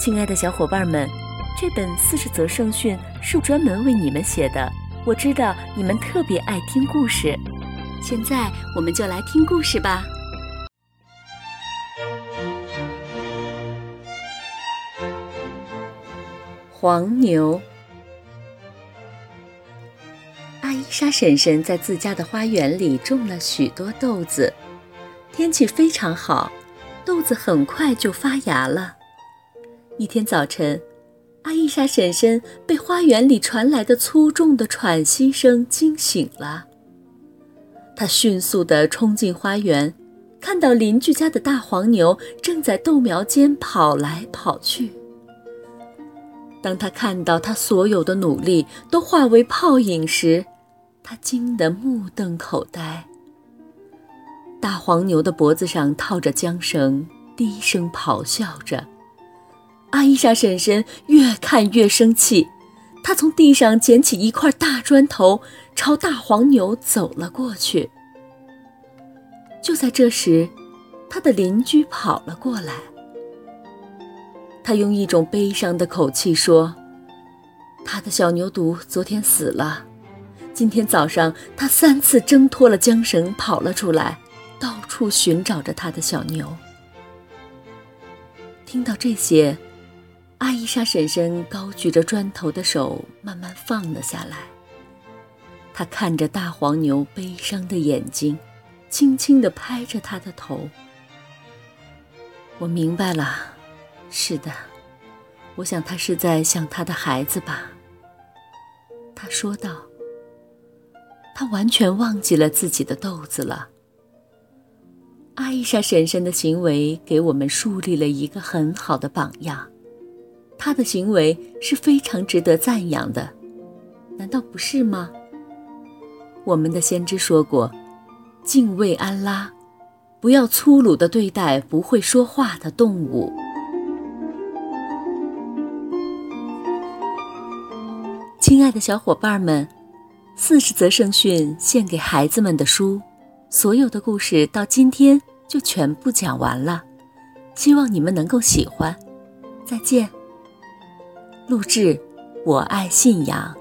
亲爱的小伙伴们，这本四十则圣训是专门为你们写的。我知道你们特别爱听故事，现在我们就来听故事吧。黄牛。阿伊莎婶婶在自家的花园里种了许多豆子，天气非常好，豆子很快就发芽了。一天早晨，阿伊莎婶婶被花园里传来的粗重的喘息声惊醒了。她迅速地冲进花园，看到邻居家的大黄牛正在豆苗间跑来跑去。当他看到他所有的努力都化为泡影时，他惊得目瞪口呆。大黄牛的脖子上套着缰绳，低声咆哮着。阿伊莎婶婶越看越生气，她从地上捡起一块大砖头，朝大黄牛走了过去。就在这时，他的邻居跑了过来。他用一种悲伤的口气说：“他的小牛犊昨天死了，今天早上他三次挣脱了缰绳跑了出来，到处寻找着他的小牛。”听到这些。阿伊莎婶婶高举着砖头的手慢慢放了下来。她看着大黄牛悲伤的眼睛，轻轻地拍着他的头。我明白了，是的，我想他是在想他的孩子吧。他说道。他完全忘记了自己的豆子了。阿伊莎婶婶的行为给我们树立了一个很好的榜样。他的行为是非常值得赞扬的，难道不是吗？我们的先知说过：“敬畏安拉，不要粗鲁的对待不会说话的动物。”亲爱的小伙伴们，四十则圣训献给孩子们的书，所有的故事到今天就全部讲完了，希望你们能够喜欢。再见。录制，我爱信仰。